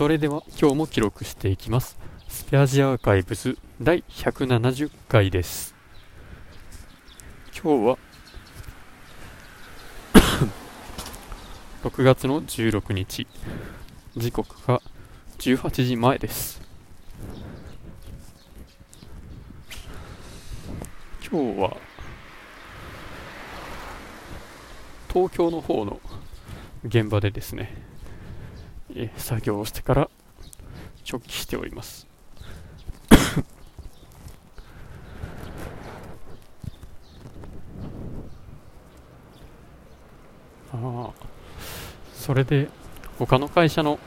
それでは今日も記録していきます。スペアジアアーカイブス第170回です。今日は 6月の16日。時刻が18時前です。今日は東京の方の現場でですね。え作業をしてから直帰しております。ああそれで他の会社の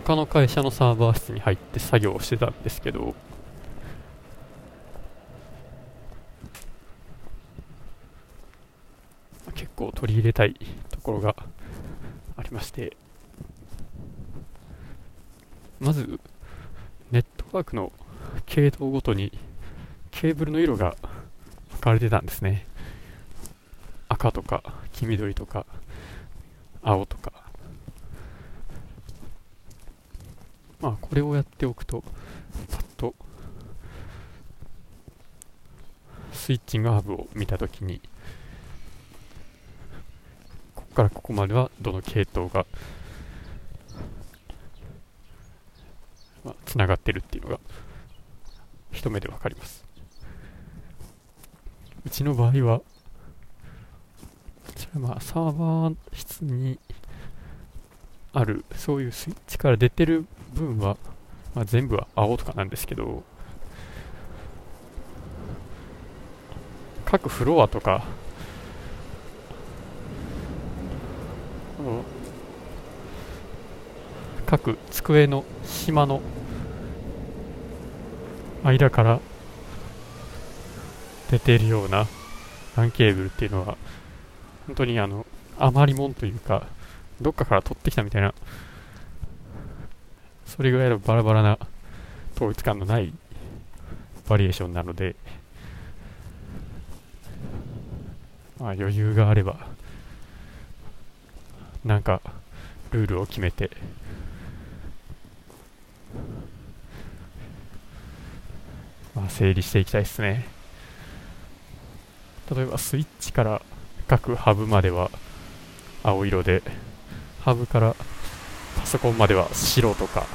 他の会社のサーバー室に入って作業をしてたんですけど。結構取り入れたいところがありまして。まずネットワークの系統ごとにケーブルの色が分かれてたんですね。赤とか黄緑とか青とか。まあこれをやっておくとパッとスイッチングハブを見たときにここからここまではどの系統がまあ、つながってるっていうのが一目でわかります。うちの場合はこちらまあサーバー室にあるそういうスイッチから出てる分は、まあ、全部は青とかなんですけど各フロアとか各机の島の間から出ているような LAN ケーブルっていうのは本当にあの余りもんというかどっかから取ってきたみたいなそれぐらいのバラバラな統一感のないバリエーションなのでまあ余裕があればなんかルールを決めてまあ整理していきたいですね。例えばスイッチから各ハブまでは青色でハブからパソコンまでは白とか。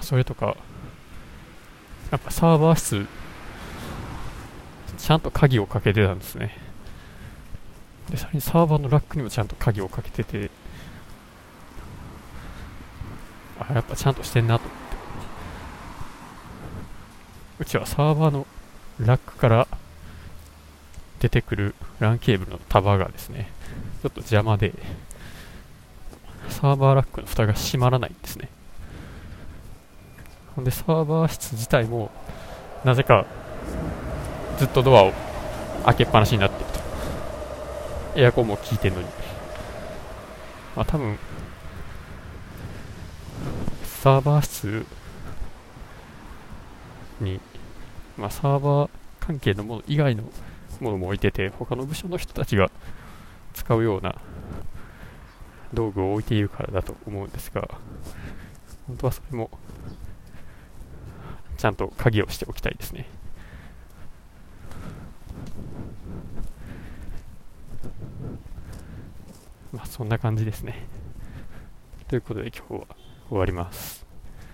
それとかやっぱサーバー室ちゃんと鍵をかけてたんですね。でさらにサーバーのラックにもちゃんと鍵をかけてて。あやっぱちゃんとしてんなと。うちはサーバーのラックから出てくる LAN ケーブルの束がですねちょっと邪魔でサーバーラックの蓋が閉まらないんですね。ほんでサーバー室自体もなぜかずっとドアを開けっぱなしになってると。エアコンも効いてるのに。まあ多分サーバー室に、まあ、サーバー関係のもの以外のものも置いてて他の部署の人たちが使うような道具を置いているからだと思うんですが本当はそれもちゃんと鍵をしておきたいですね。まあそんな感じですね。ということで今日は終わります。